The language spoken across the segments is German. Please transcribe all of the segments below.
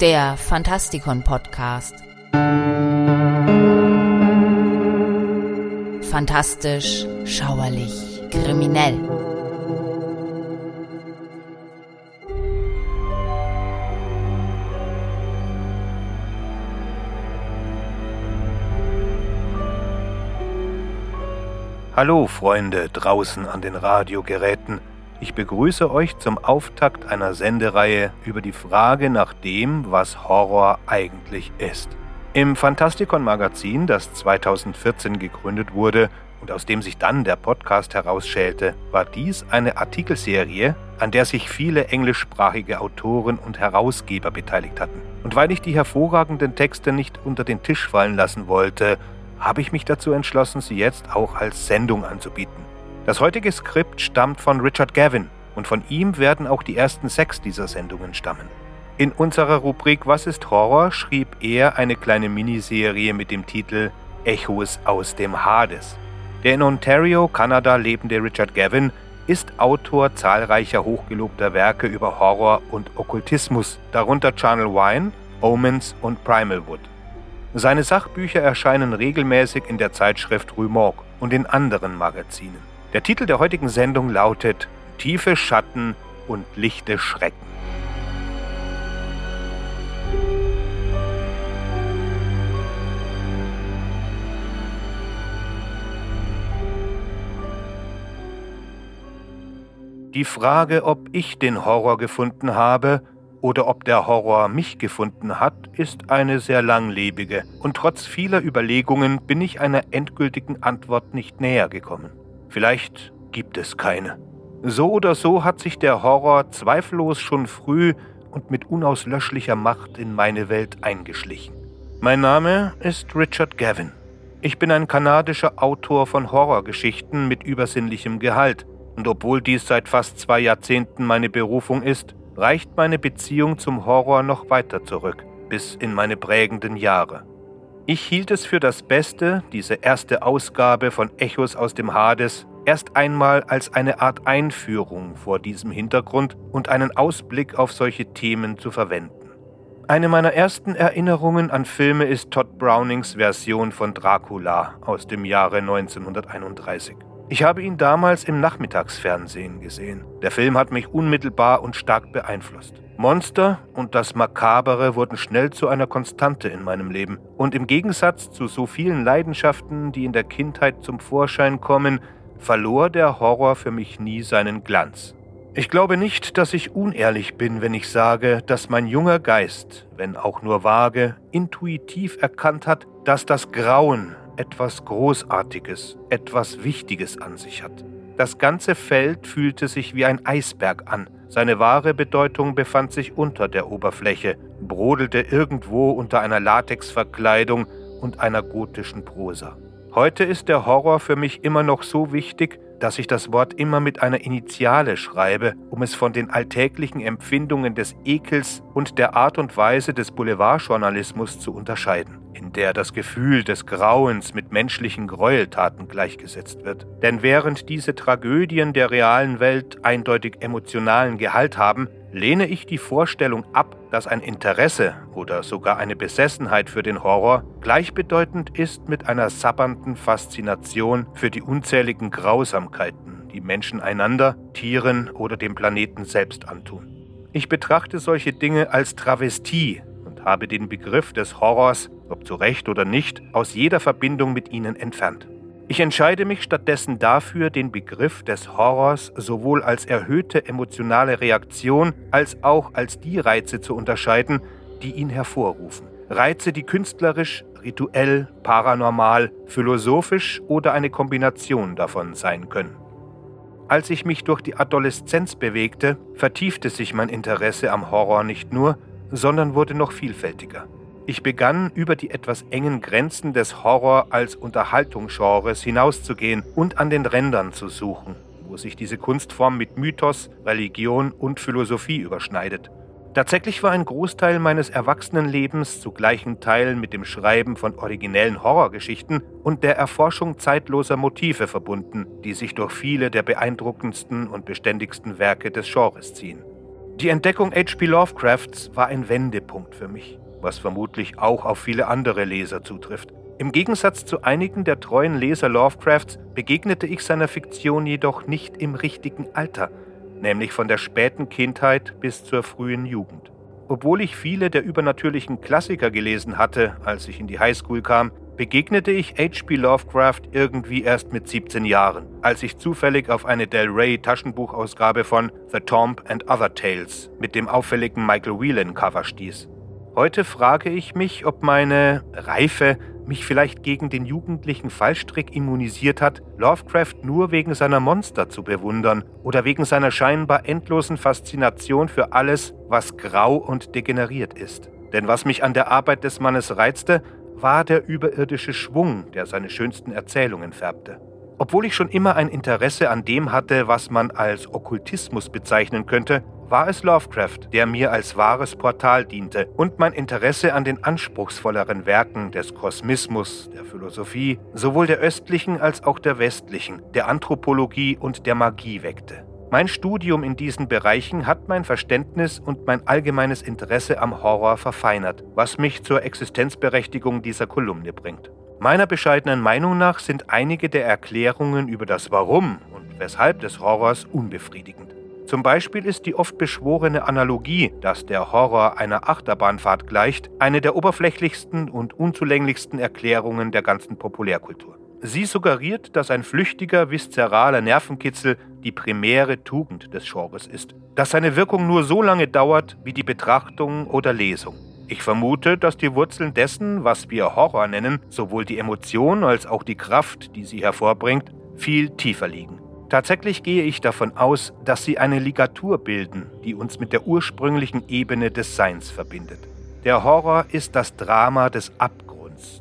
Der Fantastikon Podcast. Fantastisch, schauerlich, kriminell. Hallo Freunde draußen an den Radiogeräten. Ich begrüße euch zum Auftakt einer Sendereihe über die Frage nach dem, was Horror eigentlich ist. Im Fantastikon Magazin, das 2014 gegründet wurde und aus dem sich dann der Podcast herausschälte, war dies eine Artikelserie, an der sich viele englischsprachige Autoren und Herausgeber beteiligt hatten. Und weil ich die hervorragenden Texte nicht unter den Tisch fallen lassen wollte, habe ich mich dazu entschlossen, sie jetzt auch als Sendung anzubieten. Das heutige Skript stammt von Richard Gavin und von ihm werden auch die ersten sechs dieser Sendungen stammen. In unserer Rubrik Was ist Horror schrieb er eine kleine Miniserie mit dem Titel Echos aus dem Hades. Der in Ontario, Kanada lebende Richard Gavin ist Autor zahlreicher hochgelobter Werke über Horror und Okkultismus, darunter Channel Wine, Omens und Primal Wood. Seine Sachbücher erscheinen regelmäßig in der Zeitschrift Rue Morgue und in anderen Magazinen. Der Titel der heutigen Sendung lautet Tiefe Schatten und lichte Schrecken. Die Frage, ob ich den Horror gefunden habe, oder ob der Horror mich gefunden hat, ist eine sehr langlebige, und trotz vieler Überlegungen bin ich einer endgültigen Antwort nicht näher gekommen. Vielleicht gibt es keine. So oder so hat sich der Horror zweifellos schon früh und mit unauslöschlicher Macht in meine Welt eingeschlichen. Mein Name ist Richard Gavin. Ich bin ein kanadischer Autor von Horrorgeschichten mit übersinnlichem Gehalt, und obwohl dies seit fast zwei Jahrzehnten meine Berufung ist, reicht meine Beziehung zum Horror noch weiter zurück, bis in meine prägenden Jahre. Ich hielt es für das Beste, diese erste Ausgabe von Echos aus dem Hades erst einmal als eine Art Einführung vor diesem Hintergrund und einen Ausblick auf solche Themen zu verwenden. Eine meiner ersten Erinnerungen an Filme ist Todd Brownings Version von Dracula aus dem Jahre 1931. Ich habe ihn damals im Nachmittagsfernsehen gesehen. Der Film hat mich unmittelbar und stark beeinflusst. Monster und das Makabere wurden schnell zu einer Konstante in meinem Leben. Und im Gegensatz zu so vielen Leidenschaften, die in der Kindheit zum Vorschein kommen, verlor der Horror für mich nie seinen Glanz. Ich glaube nicht, dass ich unehrlich bin, wenn ich sage, dass mein junger Geist, wenn auch nur vage, intuitiv erkannt hat, dass das Grauen etwas Großartiges, etwas Wichtiges an sich hat. Das ganze Feld fühlte sich wie ein Eisberg an. Seine wahre Bedeutung befand sich unter der Oberfläche, brodelte irgendwo unter einer Latexverkleidung und einer gotischen Prosa. Heute ist der Horror für mich immer noch so wichtig, dass ich das Wort immer mit einer Initiale schreibe, um es von den alltäglichen Empfindungen des Ekels und der Art und Weise des Boulevardjournalismus zu unterscheiden, in der das Gefühl des Grauens mit menschlichen Gräueltaten gleichgesetzt wird. Denn während diese Tragödien der realen Welt eindeutig emotionalen Gehalt haben, lehne ich die Vorstellung ab, dass ein Interesse oder sogar eine Besessenheit für den Horror gleichbedeutend ist mit einer sabbernden Faszination für die unzähligen Grausamkeiten, die Menschen einander, Tieren oder dem Planeten selbst antun. Ich betrachte solche Dinge als Travestie und habe den Begriff des Horrors, ob zu Recht oder nicht, aus jeder Verbindung mit ihnen entfernt. Ich entscheide mich stattdessen dafür, den Begriff des Horrors sowohl als erhöhte emotionale Reaktion als auch als die Reize zu unterscheiden, die ihn hervorrufen. Reize, die künstlerisch, rituell, paranormal, philosophisch oder eine Kombination davon sein können. Als ich mich durch die Adoleszenz bewegte, vertiefte sich mein Interesse am Horror nicht nur, sondern wurde noch vielfältiger. Ich begann über die etwas engen Grenzen des Horror als Unterhaltungsgenres hinauszugehen und an den Rändern zu suchen, wo sich diese Kunstform mit Mythos, Religion und Philosophie überschneidet. Tatsächlich war ein Großteil meines Erwachsenenlebens zu gleichen Teilen mit dem Schreiben von originellen Horrorgeschichten und der Erforschung zeitloser Motive verbunden, die sich durch viele der beeindruckendsten und beständigsten Werke des Genres ziehen. Die Entdeckung H.P. Lovecrafts war ein Wendepunkt für mich, was vermutlich auch auf viele andere Leser zutrifft. Im Gegensatz zu einigen der treuen Leser Lovecrafts begegnete ich seiner Fiktion jedoch nicht im richtigen Alter, nämlich von der späten Kindheit bis zur frühen Jugend. Obwohl ich viele der übernatürlichen Klassiker gelesen hatte, als ich in die Highschool kam, begegnete ich H.P. Lovecraft irgendwie erst mit 17 Jahren, als ich zufällig auf eine Del Rey Taschenbuchausgabe von The Tomb and Other Tales mit dem auffälligen Michael Whelan Cover stieß. Heute frage ich mich, ob meine Reife mich vielleicht gegen den jugendlichen Fallstrick immunisiert hat, Lovecraft nur wegen seiner Monster zu bewundern oder wegen seiner scheinbar endlosen Faszination für alles, was grau und degeneriert ist. Denn was mich an der Arbeit des Mannes reizte, war der überirdische Schwung, der seine schönsten Erzählungen färbte. Obwohl ich schon immer ein Interesse an dem hatte, was man als Okkultismus bezeichnen könnte, war es Lovecraft, der mir als wahres Portal diente und mein Interesse an den anspruchsvolleren Werken des Kosmismus, der Philosophie, sowohl der östlichen als auch der westlichen, der Anthropologie und der Magie weckte. Mein Studium in diesen Bereichen hat mein Verständnis und mein allgemeines Interesse am Horror verfeinert, was mich zur Existenzberechtigung dieser Kolumne bringt. Meiner bescheidenen Meinung nach sind einige der Erklärungen über das Warum und Weshalb des Horrors unbefriedigend. Zum Beispiel ist die oft beschworene Analogie, dass der Horror einer Achterbahnfahrt gleicht, eine der oberflächlichsten und unzulänglichsten Erklärungen der ganzen Populärkultur. Sie suggeriert, dass ein flüchtiger, viszeraler Nervenkitzel die primäre Tugend des Genres ist, dass seine Wirkung nur so lange dauert wie die Betrachtung oder Lesung. Ich vermute, dass die Wurzeln dessen, was wir Horror nennen, sowohl die Emotion als auch die Kraft, die sie hervorbringt, viel tiefer liegen. Tatsächlich gehe ich davon aus, dass sie eine Ligatur bilden, die uns mit der ursprünglichen Ebene des Seins verbindet. Der Horror ist das Drama des Abgrunds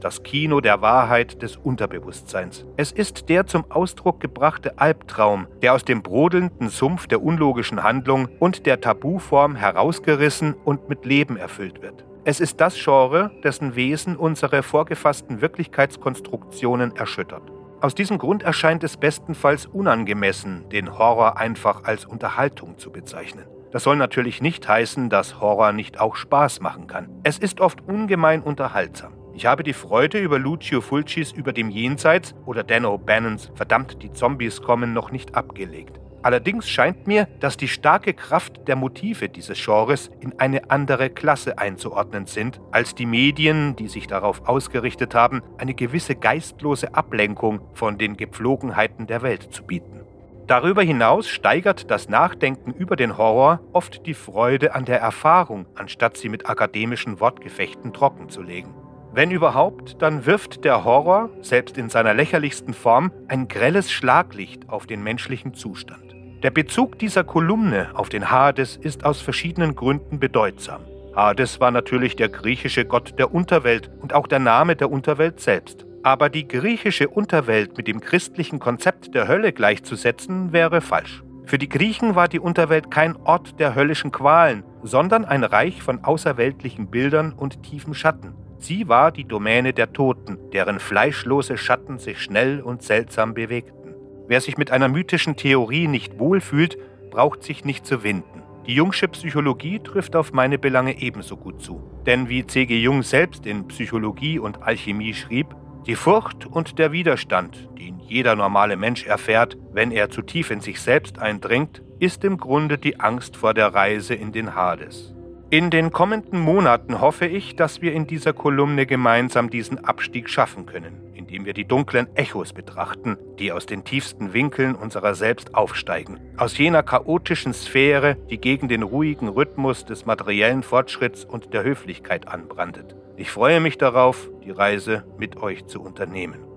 das Kino der Wahrheit des Unterbewusstseins. Es ist der zum Ausdruck gebrachte Albtraum, der aus dem brodelnden Sumpf der unlogischen Handlung und der Tabuform herausgerissen und mit Leben erfüllt wird. Es ist das Genre, dessen Wesen unsere vorgefassten Wirklichkeitskonstruktionen erschüttert. Aus diesem Grund erscheint es bestenfalls unangemessen, den Horror einfach als Unterhaltung zu bezeichnen. Das soll natürlich nicht heißen, dass Horror nicht auch Spaß machen kann. Es ist oft ungemein unterhaltsam. Ich habe die Freude über Lucio Fulcis Über dem Jenseits oder Dan O'Bannons Verdammt, die Zombies kommen noch nicht abgelegt. Allerdings scheint mir, dass die starke Kraft der Motive dieses Genres in eine andere Klasse einzuordnen sind, als die Medien, die sich darauf ausgerichtet haben, eine gewisse geistlose Ablenkung von den Gepflogenheiten der Welt zu bieten. Darüber hinaus steigert das Nachdenken über den Horror oft die Freude an der Erfahrung, anstatt sie mit akademischen Wortgefechten trockenzulegen. Wenn überhaupt, dann wirft der Horror, selbst in seiner lächerlichsten Form, ein grelles Schlaglicht auf den menschlichen Zustand. Der Bezug dieser Kolumne auf den Hades ist aus verschiedenen Gründen bedeutsam. Hades war natürlich der griechische Gott der Unterwelt und auch der Name der Unterwelt selbst. Aber die griechische Unterwelt mit dem christlichen Konzept der Hölle gleichzusetzen, wäre falsch. Für die Griechen war die Unterwelt kein Ort der höllischen Qualen, sondern ein Reich von außerweltlichen Bildern und tiefen Schatten. Sie war die Domäne der Toten, deren fleischlose Schatten sich schnell und seltsam bewegten. Wer sich mit einer mythischen Theorie nicht wohlfühlt, braucht sich nicht zu winden. Die Jungsche Psychologie trifft auf meine Belange ebenso gut zu. Denn wie C.G. Jung selbst in Psychologie und Alchemie schrieb, die Furcht und der Widerstand, den jeder normale Mensch erfährt, wenn er zu tief in sich selbst eindringt, ist im Grunde die Angst vor der Reise in den Hades. In den kommenden Monaten hoffe ich, dass wir in dieser Kolumne gemeinsam diesen Abstieg schaffen können, indem wir die dunklen Echos betrachten, die aus den tiefsten Winkeln unserer selbst aufsteigen, aus jener chaotischen Sphäre, die gegen den ruhigen Rhythmus des materiellen Fortschritts und der Höflichkeit anbrandet. Ich freue mich darauf, die Reise mit euch zu unternehmen.